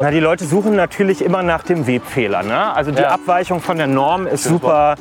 Na, die Leute suchen natürlich immer nach dem Webfehler. Ne? Also die Ja. Abweichung von der Norm ist Schönes super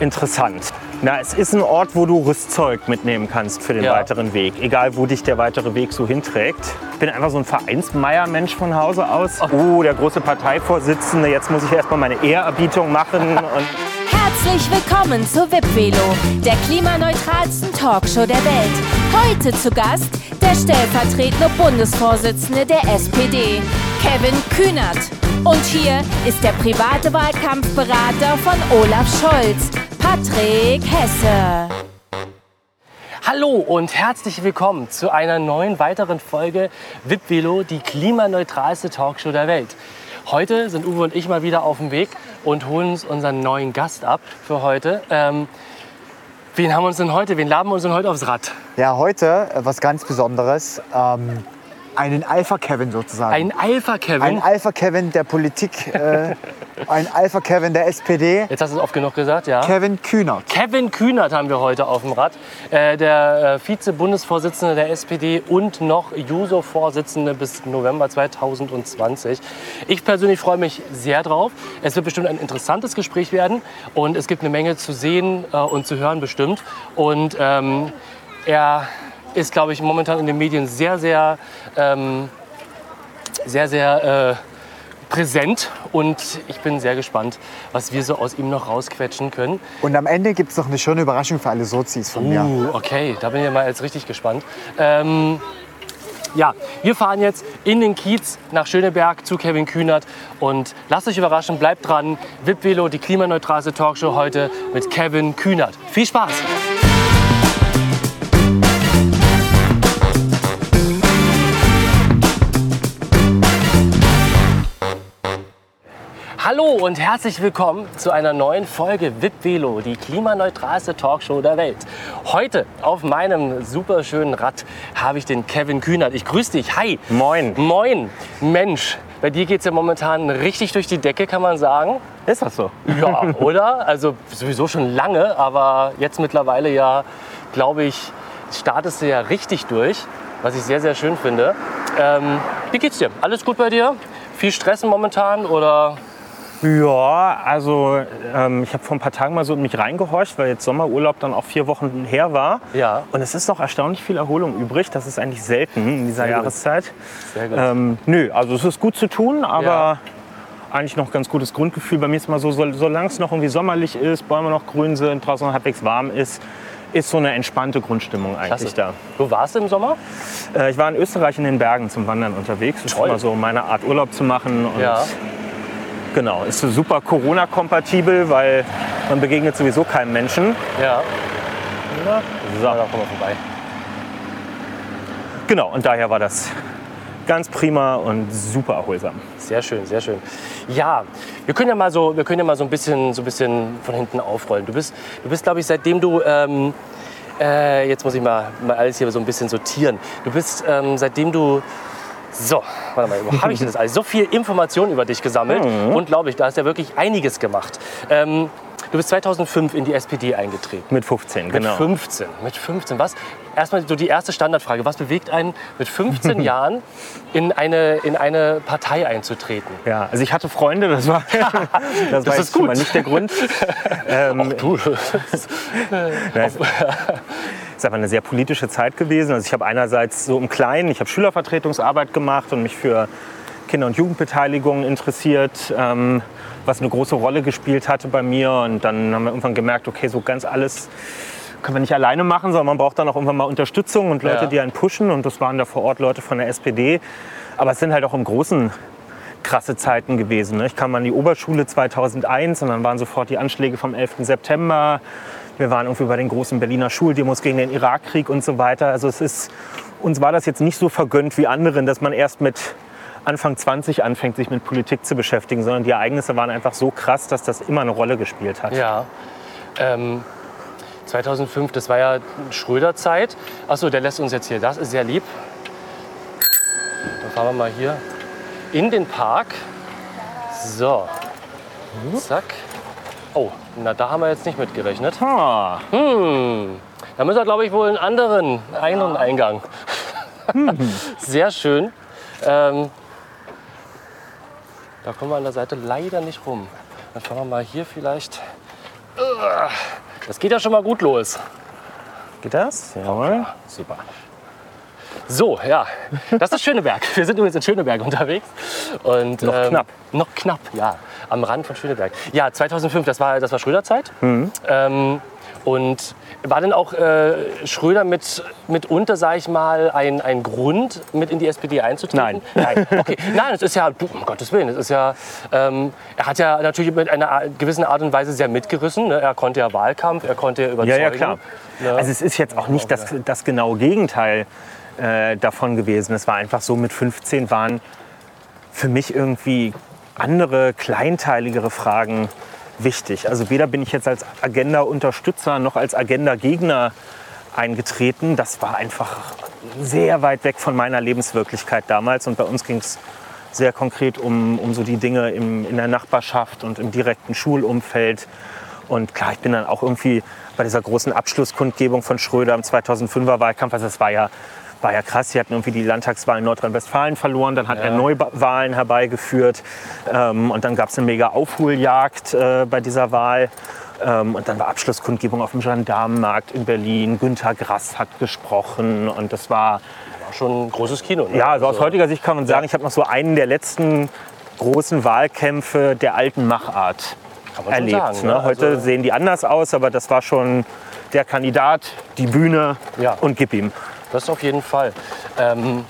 interessant. Na, es ist ein Ort, wo du Rüstzeug mitnehmen kannst für den Ja. weiteren Weg, egal wo dich der weitere Weg so hinträgt. Ich bin einfach so ein Vereinsmeier-Mensch von Hause aus. Oh, der große Parteivorsitzende, jetzt muss ich erstmal meine Ehrerbietung machen. Und Herzlich willkommen zu Wipvelo, der klimaneutralsten Talkshow der Welt. Heute zu Gast der stellvertretende Bundesvorsitzende der SPD, Kevin Kühnert. Und hier ist der private Wahlkampfberater von Olaf Scholz, Patrick Hesse. Hallo und herzlich willkommen zu einer neuen weiteren Folge Wipvelo, die klimaneutralste Talkshow der Welt. Heute sind Uwe und ich mal wieder auf dem Weg und holen uns unseren neuen Gast ab für heute. Ähm, wen haben wir uns denn heute? Wen laden wir uns denn heute aufs Rad? Ja, heute äh, was ganz Besonderes. Ähm, einen Alpha-Kevin sozusagen. Ein Alpha-Kevin. Ein Alpha-Kevin der Politik, äh, ein Alpha-Kevin der SPD, Jetzt hast du es oft genug gesagt, ja. Kevin Kühnert. Kevin Kühnert haben wir heute auf dem Rad, äh, der äh, Vize-Bundesvorsitzende der SPD und noch Juso-Vorsitzende bis November 2020. Ich persönlich freue mich sehr drauf. Es wird bestimmt ein interessantes Gespräch werden und es gibt eine Menge zu sehen äh, und zu hören bestimmt. Und ähm, er ist, glaube ich, momentan in den Medien sehr, sehr, ähm, sehr, sehr äh, präsent und ich bin sehr gespannt, was wir so aus ihm noch rausquetschen können. Und am Ende gibt es noch eine schöne Überraschung für alle Sozis von mir. Uh, okay, da bin ich mal jetzt richtig gespannt. Ähm, ja, wir fahren jetzt in den Kiez nach Schöneberg zu Kevin Kühnert und lasst euch überraschen, bleibt dran. Vipvelo, die klimaneutralste Talkshow heute mit Kevin Kühnert. Viel Spaß! Hallo und herzlich willkommen zu einer neuen Folge Vipvelo, die klimaneutralste Talkshow der Welt. Heute auf meinem super schönen Rad habe ich den Kevin Kühnert. Ich grüße dich. Hi. Moin. Moin. Mensch, bei dir geht es ja momentan richtig durch die Decke, kann man sagen. ist das so? Ja, oder? Also sowieso schon lange, aber jetzt mittlerweile ja, glaube ich, startest du ja richtig durch, was ich sehr, sehr schön finde. Ähm, wie geht's dir? Alles gut bei dir? Viel Stress momentan oder? Ja, also ähm, ich habe vor ein paar Tagen mal so in mich reingehorcht, weil jetzt Sommerurlaub dann auch vier Wochen her war. Ja. Und es ist noch erstaunlich viel Erholung übrig. Das ist eigentlich selten in dieser Sehr gut. Jahreszeit. Sehr gut. Ähm, nö, also es ist gut zu tun, aber Ja. eigentlich noch ganz gutes Grundgefühl. Bei mir ist mal so, so solange es noch irgendwie sommerlich ist, Bäume noch grün sind, draußen noch halbwegs warm ist, ist so eine entspannte Grundstimmung eigentlich Klasse. da. Du warst im Sommer? Äh, ich war in Österreich in den Bergen zum Wandern unterwegs. Das ist immer so meine Art Urlaub zu machen. Ja. Genau, ist super Corona-kompatibel, weil man begegnet sowieso keinem Menschen. Ja. So. Da kommen wir vorbei. Genau, und daher war das ganz prima und super erholsam. Sehr schön, sehr schön. Ja, wir können ja mal so, wir können ja mal so ein bisschen, so ein bisschen von hinten aufrollen. Du bist, du bist, glaube ich, seitdem du ähm, äh, jetzt muss ich mal, mal alles hier so ein bisschen sortieren. Du bist, ähm, seitdem du so, warte mal, wo habe ich denn das alles? So viel Information über dich gesammelt. Unglaublich, da hast du ja wirklich einiges gemacht. Ähm, du bist 2005 in die SPD eingetreten. Mit 15, genau. Mit 15. Mit 15. Was? Erstmal so die erste Standardfrage. Was bewegt einen mit 15 Jahren in eine, in eine Partei einzutreten? Ja, also ich hatte Freunde, das war, das war ist gut. nicht der Grund. Ähm, Du. Ja, es ist einfach eine sehr politische Zeit gewesen. Also ich habe einerseits so im Kleinen, ich habe Schülervertretungsarbeit gemacht und mich für Kinder- und Jugendbeteiligung interessiert, ähm, was eine große Rolle gespielt hatte bei mir. Und dann haben wir irgendwann gemerkt, okay, so ganz alles können wir nicht alleine machen, sondern man braucht dann auch irgendwann mal Unterstützung und Leute, Ja. die einen pushen. Und das waren da vor Ort Leute von der SPD. Aber es sind halt auch im Großen krasse Zeiten gewesen. ne? Ich kam an die Oberschule 2001 und dann waren sofort die Anschläge vom 11. September. Wir waren irgendwie bei den großen Berliner Schuldemos gegen den Irakkrieg und so weiter. Also es ist, uns war das jetzt nicht so vergönnt wie anderen, dass man erst mit Anfang 20 anfängt, sich mit Politik zu beschäftigen, sondern die Ereignisse waren einfach so krass, dass das immer eine Rolle gespielt hat. Ja. Ähm, 2005, das war ja Schröder-Zeit. Achso, der lässt uns jetzt hier. Das ist sehr lieb. Dann fahren wir mal hier in den Park. So. Zack. Oh, na da haben wir jetzt nicht mitgerechnet. Ah, Hm, da müssen wir, glaube ich, wohl einen anderen, einen Eingang. Sehr schön. Ähm, Da kommen wir an der Seite leider nicht rum. Dann fahren wir mal hier vielleicht. Das geht ja schon mal gut los. Geht das? Jawohl. Super. So, ja, das ist Schöneberg. Wir sind übrigens in Schöneberg unterwegs. Und, Noch knapp. Noch knapp, ja. Am Rand von Schöneberg. Ja, 2005, das war, das war Schröder-Zeit. Mhm. Ähm, und war denn auch äh, Schröder mit, mitunter, sag ich mal, ein, ein Grund, mit in die SPD einzutreten? Nein. Nein, okay. Nein, es ist ja, um Gottes Willen, es ist ja, ähm, er hat ja natürlich mit einer gewissen Art und Weise sehr mitgerissen. Ne? Er konnte ja Wahlkampf, er konnte ja überzeugen. Ja, ja, klar. Ja. Also es ist jetzt auch nicht das, das genaue Gegenteil äh, davon gewesen. Es war einfach so, mit 15 waren für mich irgendwie andere, kleinteiligere Fragen wichtig. Also weder bin ich jetzt als Agenda-Unterstützer noch als Agenda-Gegner eingetreten. Das war einfach sehr weit weg von meiner Lebenswirklichkeit damals. Und bei uns ging es sehr konkret um, um so die Dinge im, in der Nachbarschaft und im direkten Schulumfeld. Und klar, ich bin dann auch irgendwie bei dieser großen Abschlusskundgebung von Schröder im 2005er Wahlkampf, also das war ja, war ja krass, sie hatten irgendwie die Landtagswahl in Nordrhein-Westfalen verloren, dann hat er Neuwahlen herbeigeführt ähm, und dann gab es eine mega Aufholjagd äh, bei dieser Wahl. Ähm, und dann war Abschlusskundgebung auf dem Gendarmenmarkt in Berlin. Günter Grass hat gesprochen und das war schon ein großes Kino. Ne? ja, also aus heutiger Sicht kann man sagen, ich habe noch so einen der letzten großen Wahlkämpfe der alten Machart erlebt. sagen, ne? ne? Heute Also- sehen die anders aus, aber das war schon der Kandidat, die Bühne Ja. und gib ihm. Das auf jeden Fall. Ähm,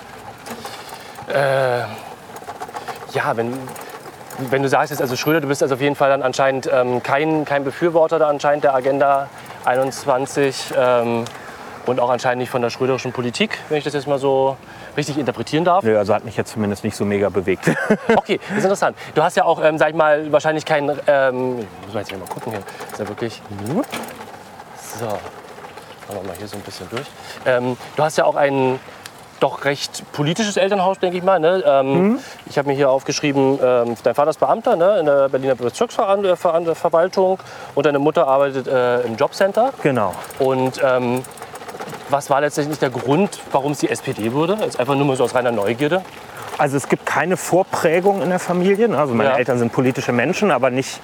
äh, ja, wenn, wenn du sagst jetzt, also Schröder, du bist also auf jeden Fall dann anscheinend ähm, kein, kein Befürworter da anscheinend der Agenda 21 ähm, und auch anscheinend nicht von der schröderischen Politik, wenn ich das jetzt mal so richtig interpretieren darf. Nö, also hat mich jetzt zumindest nicht so mega bewegt. Okay, das ist interessant. Du hast ja auch, ähm, sag ich mal, wahrscheinlich keinen. Ähm, muss man jetzt mal gucken hier. Ist ja wirklich. So. Machen wir mal hier so ein bisschen durch. Ähm, du hast ja auch ein doch recht politisches Elternhaus, denke ich mal. Ne? Ähm, Ich habe mir hier aufgeschrieben, ähm, dein Vater ist Beamter ne? in der Berliner Bezirksverwaltung und deine Mutter arbeitet äh, im Jobcenter. genau. Und ähm, was war letztendlich der Grund, warum es die SPD wurde? Jetzt einfach nur mal so aus reiner Neugierde. Also es gibt keine Vorprägung in der Familie. ne? Also meine Ja. Eltern sind politische Menschen, aber nicht,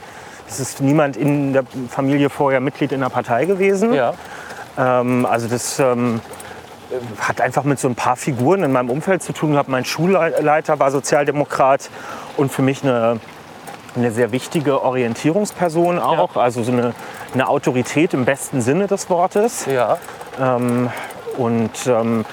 es ist niemand in der Familie vorher Mitglied in der Partei gewesen. Ja. Ähm, also das ähm, hat einfach mit so ein paar Figuren in meinem Umfeld zu tun gehabt. Mein Schulleiter war Sozialdemokrat und für mich eine, eine sehr wichtige Orientierungsperson auch. Also so eine, eine Autorität im besten Sinne des Wortes. Ja. Und ähm,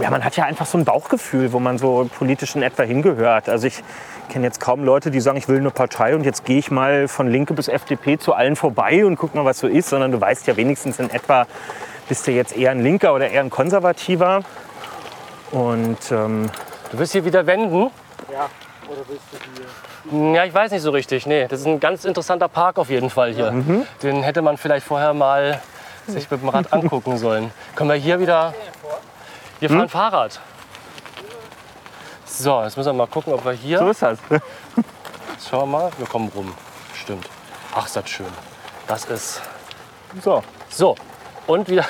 ja, man hat ja einfach so ein Bauchgefühl, wo man so politisch in etwa hingehört. Also ich kenne jetzt kaum Leute, die sagen, ich will eine Partei und jetzt gehe ich mal von Linke bis FDP zu allen vorbei und guck mal, was so ist, sondern du weißt ja wenigstens in etwa, bist du jetzt eher ein Linker oder eher ein Konservativer. Und ähm, Du willst hier wieder wenden? Ja. Oder willst du hier? Ja, ich weiß nicht so richtig. Nee, das ist ein ganz interessanter Park auf jeden Fall hier. Den hätte man vielleicht vorher mal sich mit dem Rad angucken sollen. Können wir hier wieder. Wir fahren Fahrrad. So, jetzt müssen wir mal gucken, ob wir hier. so ist das. Schauen wir mal. Wir kommen rum. Stimmt. Ach, ist das schön. Das ist. So. So. Und wieder.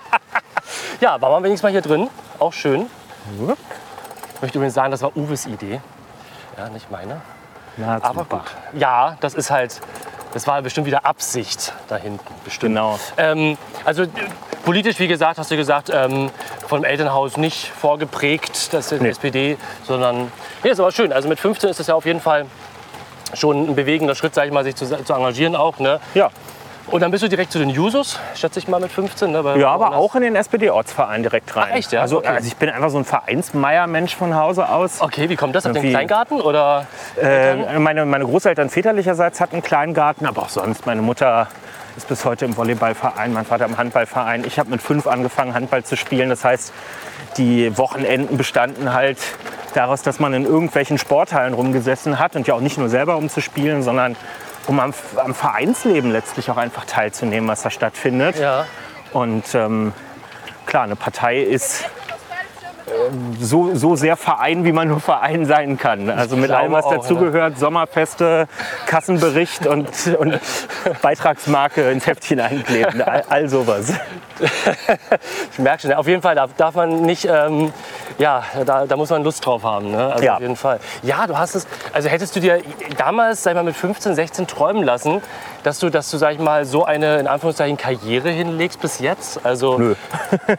ja, waren wir wenigstens mal hier drin. Auch schön. Ich möchte übrigens sagen, das war Uwes Idee. Ja, nicht meine. Na, Aber gut. Ja, das ist halt. Das war bestimmt wieder Absicht da hinten. Bestimmt. Genau. Ähm, also politisch, wie gesagt, hast du gesagt, ähm, vom Elternhaus nicht vorgeprägt, das ist Nee. SPD, sondern. Ja, ist aber schön. Also mit 15 ist das ja auf jeden Fall schon ein bewegender Schritt, sag ich mal, sich zu, zu engagieren auch. Ne? Ja. Und dann bist du direkt zu den Jusos, schätze ich mal mit 15. Ne? Ja, aber auch in den SPD-Ortsverein direkt rein. Ach, echt, ja? Also, Okay. also ich bin einfach so ein Vereinsmeier-Mensch von Hause aus. Okay, wie kommt das? Auf den Kleingarten oder? Äh, meine, meine Großeltern väterlicherseits hatten einen kleinen Garten, aber auch sonst. Meine Mutter ist bis heute im Volleyballverein, mein Vater im Handballverein. Ich habe mit fünf angefangen, Handball zu spielen. Das heißt, die Wochenenden bestanden halt daraus, dass man in irgendwelchen Sporthallen rumgesessen hat und ja auch nicht nur selber um zu spielen, sondern um am, am Vereinsleben letztlich auch einfach teilzunehmen, was da stattfindet. Ja. Und ähm, klar, eine Partei ist so, so sehr Verein, wie man nur Verein sein kann. Also mit allem, was dazugehört, Sommerfeste, Kassenbericht und, und Beitragsmarke ins Heftchen einkleben. All, all sowas. Ich merke schon, auf jeden Fall darf, darf man nicht ähm, Ja, da, da muss man Lust drauf haben, ne? also Ja. auf jeden Fall. Ja, du hast es, also hättest du dir damals, sag ich mal, mit 15, 16 träumen lassen, dass du, dass du, sag ich mal, so eine, in Anführungszeichen, Karriere hinlegst bis jetzt? Also, Nö.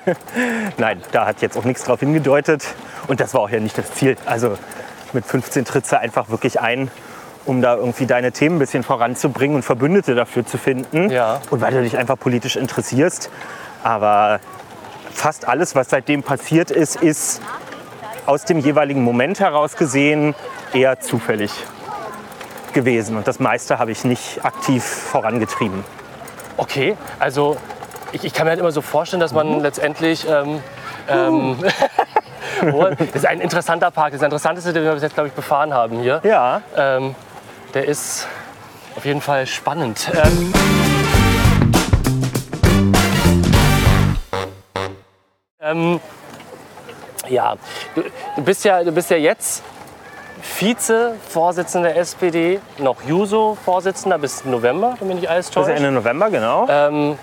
Nein, da hat jetzt auch nichts drauf hingedeutet. Und das war auch ja nicht das Ziel. Also mit 15 trittst du einfach wirklich ein, um da irgendwie deine Themen ein bisschen voranzubringen und Verbündete dafür zu finden. Ja. Und weil du dich einfach politisch interessierst. Aber fast alles, was seitdem passiert ist, ist aus dem jeweiligen Moment heraus gesehen eher zufällig gewesen. Und das meiste habe ich nicht aktiv vorangetrieben. okay, also ich, ich kann mir halt immer so vorstellen, dass man letztendlich... Ähm, ähm, das ist ein interessanter Park. Das ist der interessanteste, den wir bis jetzt, glaube ich, befahren haben hier. Ja, Ähm, der ist auf jeden Fall spannend. Ähm, ähm, ja, du, du, bist ja, du bist ja jetzt Vize-Vorsitzender der SPD, noch Juso-Vorsitzender bis November, wenn mich nicht alles täuscht. ist Ende November, genau. Ähm,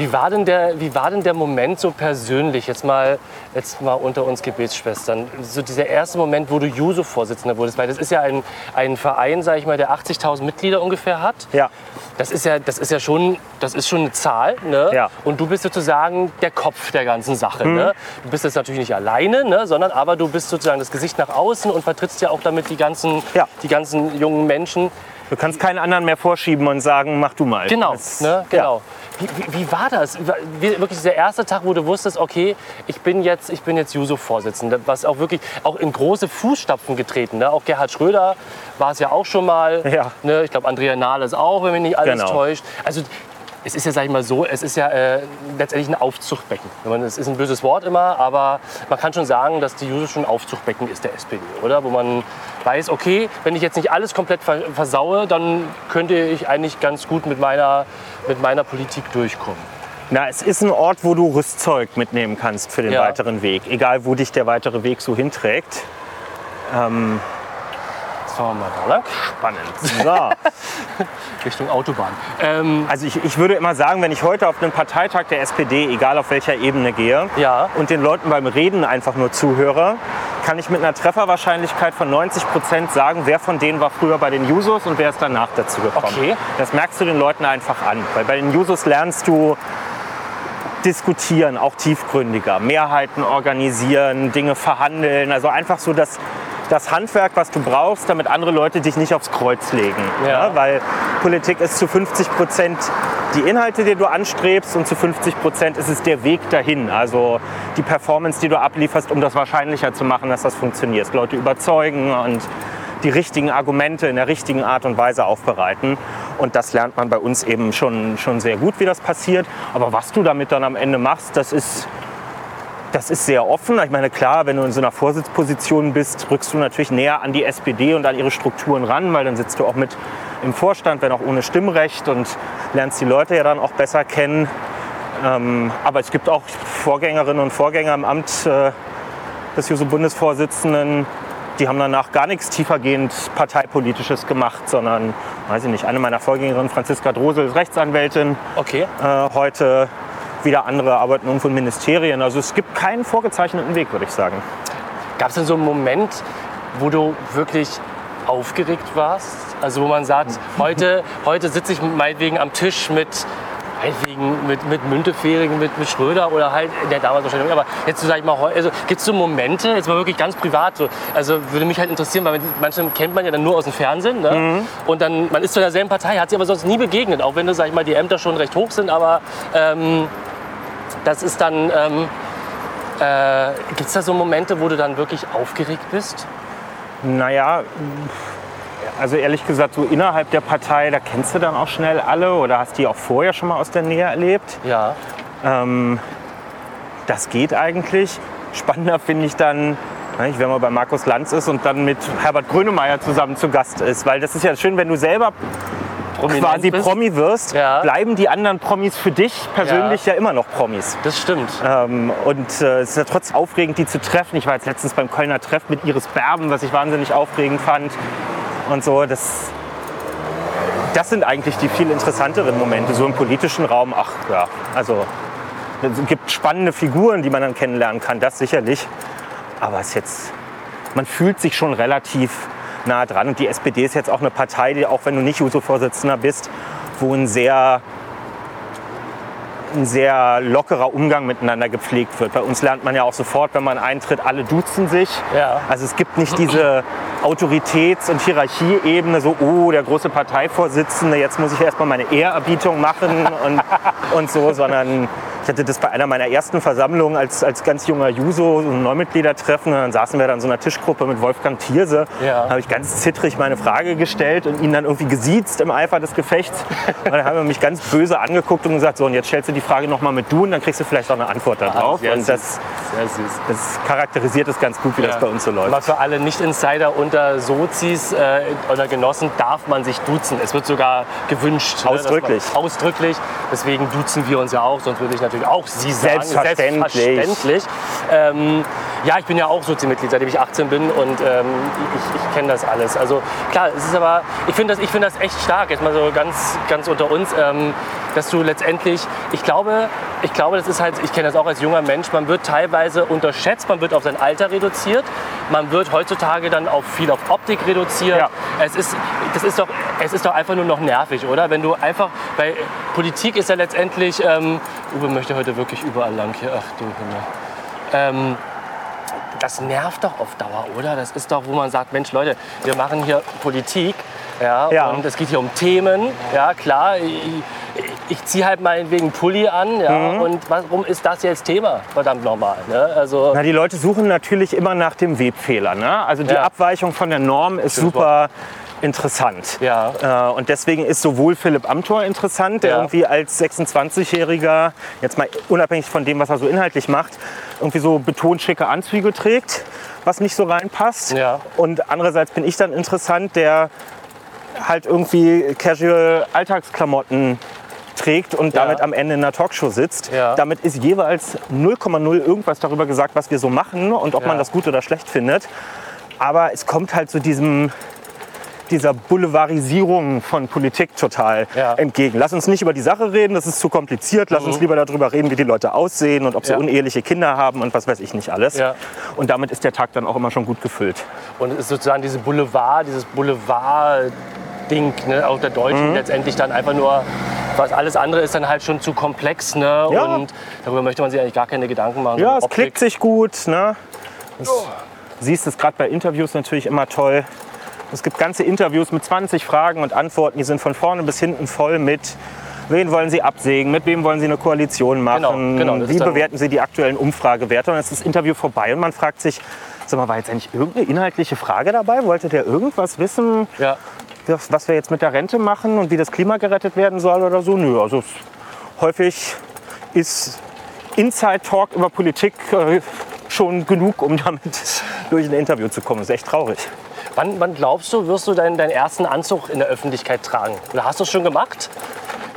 wie, war denn der, wie war denn der Moment so persönlich, jetzt mal, jetzt mal unter uns Gebetsschwestern, so dieser erste Moment, wo du Juso-Vorsitzender wurdest, weil das ist ja ein, ein Verein, sag ich mal, der 80.000 Mitglieder ungefähr hat. ja. Das ist ja, das ist ja schon, das ist schon eine Zahl. Ne? Ja. Und du bist sozusagen der Kopf der ganzen Sache. Ne? Du bist jetzt natürlich nicht alleine, ne? sondern aber du bist sozusagen das Gesicht nach außen und vertrittst ja auch damit die ganzen, Ja. die ganzen jungen Menschen. Du kannst keinen anderen mehr vorschieben und sagen, mach du mal. Genau, Das- ne? genau. Wie, wie, wie war das? Wie, wirklich dieser erste Tag, wo du wusstest, okay, ich bin jetzt, ich bin jetzt Juso-Vorsitzender, was auch wirklich auch in große Fußstapfen getreten. Ne? Auch Gerhard Schröder war es ja auch schon mal. Ja. Ne? Ich glaube, Andrea Nahles auch, wenn mich nicht alles Genau. täuscht. Also es ist ja, sag ich mal so, es ist ja äh, letztendlich ein Aufzuchtbecken. Es ist ein böses Wort immer, aber man kann schon sagen, dass die Juso schon ein Aufzuchtbecken ist der SPD, oder? Wo man weiß, okay, wenn ich jetzt nicht alles komplett ver versaue, dann könnte ich eigentlich ganz gut mit meiner, mit meiner Politik durchkommen. Na, es ist ein Ort, wo du Rüstzeug mitnehmen kannst für den Ja. weiteren Weg. Egal, wo dich der weitere Weg so hinträgt. Jetzt fahren wir mal da lang, Spannend. So. Richtung Autobahn. Ähm, Also ich, ich würde immer sagen, wenn ich heute auf einen Parteitag der SPD, egal auf welcher Ebene gehe, Ja. und den Leuten beim Reden einfach nur zuhöre, kann ich mit einer Trefferwahrscheinlichkeit von 90 Prozent sagen, wer von denen war früher bei den Jusos und wer ist danach dazu gekommen. Okay. Das merkst du den Leuten einfach an. Weil bei den Jusos lernst du diskutieren, auch tiefgründiger, Mehrheiten organisieren, Dinge verhandeln. Also einfach so das, das Handwerk, was du brauchst, damit andere Leute dich nicht aufs Kreuz legen. Ja. Weil Politik ist zu 50 Prozent die Inhalte, die du anstrebst und zu 50 Prozent ist es der Weg dahin. Also die Performance, die du ablieferst, um das wahrscheinlicher zu machen, dass das funktioniert. Leute überzeugen und die richtigen Argumente in der richtigen Art und Weise aufbereiten. Und das lernt man bei uns eben schon, schon sehr gut, wie das passiert. Aber was du damit dann am Ende machst, das ist, das ist sehr offen. Ich meine, klar, wenn du in so einer Vorsitzposition bist, rückst du natürlich näher an die SPD und an ihre Strukturen ran, weil dann sitzt du auch mit im Vorstand, wenn auch ohne Stimmrecht und lernst die Leute ja dann auch besser kennen. Ähm, aber es gibt auch Vorgängerinnen und Vorgänger im Amt äh, des Juso-Bundesvorsitzenden, die haben danach gar nichts tiefergehend parteipolitisches gemacht, sondern, weiß ich nicht, eine meiner Vorgängerinnen, Franziska Drosel, ist Rechtsanwältin, okay. äh, heute wieder andere arbeiten irgendwo in Ministerien. Also es gibt keinen vorgezeichneten Weg, würde ich sagen. Gab es denn so einen Moment, wo du wirklich aufgeregt warst? Also wo man sagt, heute, heute sitze ich meinetwegen am Tisch mit, meinetwegen mit, mit Müntefering, mit, mit Schröder oder halt, der damals wahrscheinlich, aber jetzt so sag ich mal, also, gibt es so Momente, jetzt mal wirklich ganz privat, so, also würde mich halt interessieren, weil manche kennt man ja dann nur aus dem Fernsehen ne? und dann, man ist zu derselben Partei, hat sie aber sonst nie begegnet, auch wenn, sag ich mal, die Ämter schon recht hoch sind, aber ähm, das ist dann... Ähm, äh, Gibt es da so Momente, wo du dann wirklich aufgeregt bist? Naja, also ehrlich gesagt, so innerhalb der Partei, da kennst du dann auch schnell alle oder hast die auch vorher schon mal aus der Nähe erlebt. Ja. Ähm, das geht eigentlich. Spannender finde ich dann, ne, wenn man bei Markus Lanz ist und dann mit Herbert Grönemeyer zusammen zu Gast ist. Weil das ist ja schön, wenn du selber Prominent quasi bist. Promi wirst, Ja. bleiben die anderen Promis für dich persönlich ja, immer noch Promis. Das stimmt. Ähm, und äh, es ist ja trotzdem aufregend, die zu treffen. Ich war jetzt letztens beim Kölner Treff mit Iris Berben, was ich wahnsinnig aufregend fand. Und so, das, das sind eigentlich die viel interessanteren Momente, so im politischen Raum. Ach ja, also es gibt spannende Figuren, die man dann kennenlernen kann, das sicherlich. Aber es ist jetzt, man fühlt sich schon relativ nah dran. Und die SPD ist jetzt auch eine Partei, die, auch wenn du nicht Juso-Vorsitzender bist, wo ein sehr ein sehr lockerer Umgang miteinander gepflegt wird. Bei uns lernt man ja auch sofort, wenn man eintritt, alle duzen sich. Ja. Also es gibt nicht diese Autoritäts- und Hierarchieebene, so, oh, der große Parteivorsitzende, jetzt muss ich erstmal meine Ehrerbietung machen und, und so, sondern ich hatte das bei einer meiner ersten Versammlungen als, als ganz junger Juso, so ein Neumitgliedertreffen. Und dann saßen wir da in so einer Tischgruppe mit Wolfgang Thierse. Ja. Da habe ich ganz zittrig meine Frage gestellt und ihn dann irgendwie gesiezt im Eifer des Gefechts. Und dann haben wir mich ganz böse angeguckt und gesagt, so, und jetzt stellst du die Frage nochmal mit du und dann kriegst du vielleicht auch eine Antwort darauf. sehr und das, das charakterisiert es ganz gut, wie das bei uns so läuft. Mal für alle Nicht-Insider unter Sozis äh, oder Genossen darf man sich duzen. Es wird sogar gewünscht. ne, Ausdrücklich. Man, ausdrücklich. Deswegen duzen wir uns ja auch, sonst würde ich natürlich auch Sie sagen. Selbstverständlich. Selbstverständlich. Ähm, ja, ich bin ja auch Sozi-Mitglied, seitdem ich 18 bin und ähm, ich, ich kenne das alles. Also klar, es ist aber, ich finde das, ich find das echt stark, jetzt mal so ganz, ganz unter uns, ähm, dass du letztendlich, ich glaube, ich glaube, das ist halt, ich kenne das auch als junger Mensch, man wird teilweise unterschätzt, man wird auf sein Alter reduziert, man wird heutzutage dann auf viel auf Optik reduziert. Ja. Es ist, das ist doch, es ist doch einfach nur noch nervig, oder? Wenn du einfach, weil Politik ist ja letztendlich, ähm, Uwe möchte heute wirklich überall lang hier, ach du Himmel. Ähm, das nervt doch auf Dauer, oder? Das ist doch, wo man sagt, Mensch, Leute, wir machen hier Politik. Ja, Ja. und es geht hier um Themen. Ja, klar, ich, ich ziehe halt meinetwegen Pulli an. Ja, Mhm. Und warum ist das jetzt Thema? Verdammt nochmal. Ne? Also, Na, die Leute suchen natürlich immer nach dem Webfehler. Ne? Also die Ja. Abweichung von der Norm ist Schönes super interessant. Ja. Äh, und deswegen ist sowohl Philipp Amthor interessant, der Ja. irgendwie als 26-Jähriger, jetzt mal unabhängig von dem, was er so inhaltlich macht, irgendwie so betont schicke Anzüge trägt, was nicht so reinpasst. Ja. Und andererseits bin ich dann interessant, der halt irgendwie casual Alltagsklamotten trägt und Ja. damit am Ende in einer Talkshow sitzt. Ja. Damit ist jeweils 0,0 irgendwas darüber gesagt, was wir so machen und ob man das gut oder schlecht findet. Aber es kommt halt zu diesem dieser Boulevardisierung von Politik total Ja. entgegen. Lass uns nicht über die Sache reden, das ist zu kompliziert. Lass uns lieber darüber reden, wie die Leute aussehen und ob sie Mhm. Ja. uneheliche Kinder haben und was weiß ich nicht alles. Ja. Und damit ist der Tag dann auch immer schon gut gefüllt. Und es ist sozusagen diese Boulevard, dieses Boulevard-Ding, ne, auch der Deutschen Mhm. letztendlich dann einfach nur, was alles andere ist dann halt schon zu komplex. Ne? Ja. Und darüber möchte man sich eigentlich gar keine Gedanken machen. Ja, So es Optik. klickt sich gut. Ne? Das, Siehst es gerade bei Interviews natürlich immer toll. Es gibt ganze Interviews mit 20 Fragen und Antworten, die sind von vorne bis hinten voll mit Wen wollen Sie absägen? Mit wem wollen Sie eine Koalition machen? Genau, genau, Wie bewerten Sie die aktuellen Umfragewerte? Und dann ist das Interview vorbei und man fragt sich, sag mal, war jetzt eigentlich irgendeine inhaltliche Frage dabei? Wollte der irgendwas wissen, Ja. was was wir jetzt mit der Rente machen und wie das Klima gerettet werden soll oder so? Nö, also häufig ist Inside Talk über Politik äh, schon genug, um damit durch ein Interview zu kommen. Das ist echt traurig. Wann, wann glaubst du, wirst du deinen, deinen ersten Anzug in der Öffentlichkeit tragen? Oder hast du es schon gemacht?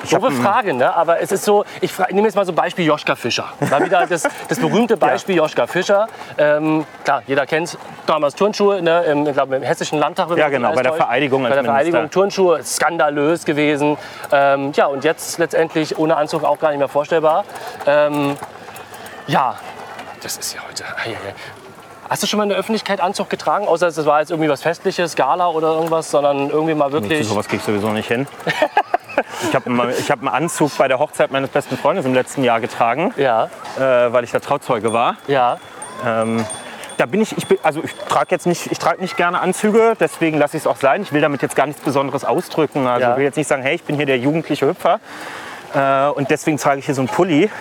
Ich hab Doofe ein- Frage, ne? aber es ist so, ich fra- nehme jetzt mal so ein Beispiel Joschka Fischer. Mal wieder das, das berühmte Beispiel Joschka Fischer. Ähm, klar, jeder kennt damals Turnschuhe, ne? Im, ich glaube, im Hessischen Landtag. Ja, genau, bei der. Vereidigung Bei der Vereidigung Minister. Turnschuhe, skandalös gewesen. Ähm, ja, und jetzt letztendlich ohne Anzug auch gar nicht mehr vorstellbar. Ähm, ja, das ist ja heute. Hast du schon mal in der Öffentlichkeit Anzug getragen? Außer es war jetzt irgendwie was Festliches, Gala oder irgendwas, sondern irgendwie mal wirklich. sowas krieg ich sowieso nicht hin. Ich habe einen, hab einen Anzug bei der Hochzeit meines besten Freundes im letzten Jahr getragen, Ja, äh, weil ich da Trauzeuge war. ja. Ähm, da bin ich, ich bin, also ich trage jetzt nicht, ich trage nicht gerne Anzüge, deswegen lasse ich es auch sein. Ich will damit jetzt gar nichts Besonderes ausdrücken. Also Ja. ich will jetzt nicht sagen, hey, ich bin hier der jugendliche Hüpfer äh, und deswegen trage ich hier so einen Pulli.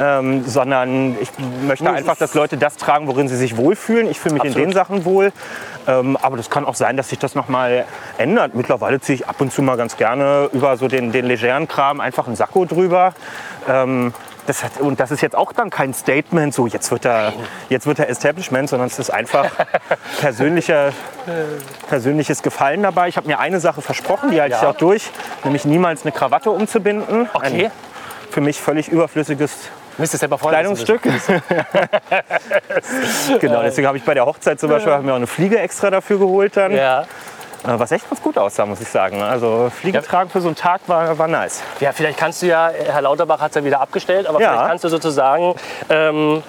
Ähm, sondern ich möchte einfach, dass Leute das tragen, worin sie sich wohlfühlen. Ich fühle mich in Absolut. den Sachen wohl. Ähm, aber das kann auch sein, dass sich das noch mal ändert. Mittlerweile ziehe ich ab und zu mal ganz gerne über so den, den legeren Kram einfach einen Sakko drüber. Ähm, das hat, und das ist jetzt auch dann kein Statement, so jetzt wird er, jetzt wird er Establishment, sondern es ist einfach persönlicher, persönliches Gefallen dabei. Ich habe mir eine Sache versprochen, die halte ich Ja. auch durch, nämlich niemals eine Krawatte umzubinden. Okay. Ein für mich völlig überflüssiges Müsst ihr selber vorlesen. Kleidungsstück. genau, deswegen habe ich bei der Hochzeit zum Beispiel mir auch eine Fliege extra dafür geholt dann. Ja. Äh, Was echt ganz gut aussah, muss ich sagen. Also Fliege Ja. tragen für so einen Tag war, war nice. ja, vielleicht kannst du ja, Herr Lauterbach hat es ja wieder abgestellt, aber Ja. vielleicht kannst du sozusagen ähm,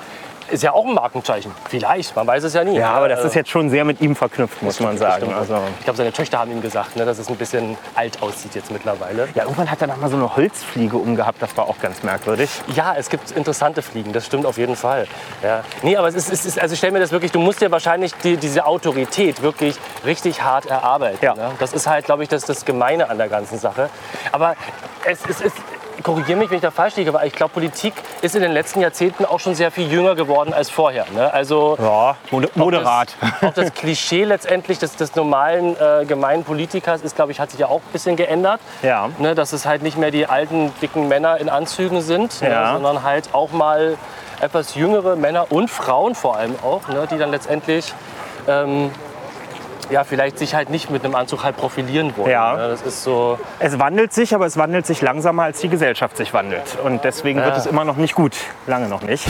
ist ja auch ein Markenzeichen. Vielleicht, man weiß es ja nie. Ja, aber das Also, ist jetzt schon sehr mit ihm verknüpft, muss man sagen. Also, Ich glaube, seine Töchter haben ihm gesagt, ne, dass es ein bisschen alt aussieht jetzt mittlerweile. ja, irgendwann hat er noch mal so eine Holzfliege umgehabt, das war auch ganz merkwürdig. Ja, es gibt interessante Fliegen, das stimmt auf jeden Fall. Ja. Nee, aber es ist, es ist also stell mir das wirklich, du musst dir wahrscheinlich die, diese Autorität wirklich richtig hart erarbeiten. Ja. Ne? Das ist halt, glaube ich, das, das Gemeine an der ganzen Sache. Aber es, es ist, korrigiere mich, wenn ich da falsch liege, aber ich glaube, Politik ist in den letzten Jahrzehnten auch schon sehr viel jünger geworden als vorher. Ne? Also Ja, mod moderat. Auch das, auch das Klischee letztendlich des, des normalen äh, gemeinen Politikers ist, glaube ich, hat sich ja auch ein bisschen geändert. Ja. Ne, dass es halt nicht mehr die alten, dicken Männer in Anzügen sind, ne, Ja. sondern halt auch mal etwas jüngere Männer und Frauen vor allem auch, ne, die dann letztendlich ähm, ja, vielleicht sich halt nicht mit einem Anzug halt profilieren wollen. Ja. Ne? Das ist so, Es wandelt sich, aber es wandelt sich langsamer, als die Gesellschaft sich wandelt. Und deswegen wird Ja. es immer noch nicht gut. Lange noch nicht.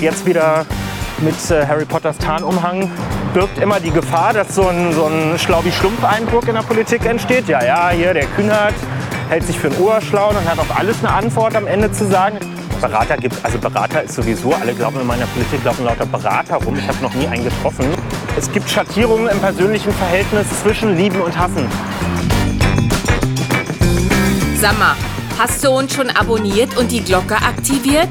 Jetzt wieder mit äh, Harry Potters Tarnumhang birgt immer die Gefahr, dass so ein, so ein Schlaubi-Schlumpf-Eindruck in der Politik entsteht. Ja, ja, hier der Kühnert hält sich für einen Oberschlauen und hat auf alles eine Antwort am Ende zu sagen. Berater gibt, also Berater ist sowieso, alle glauben in meiner Politik laufen lauter Berater rum. Ich habe noch nie einen getroffen. Es gibt Schattierungen im persönlichen Verhältnis zwischen Lieben und Hassen. Sag mal, hast du uns schon abonniert und die Glocke aktiviert?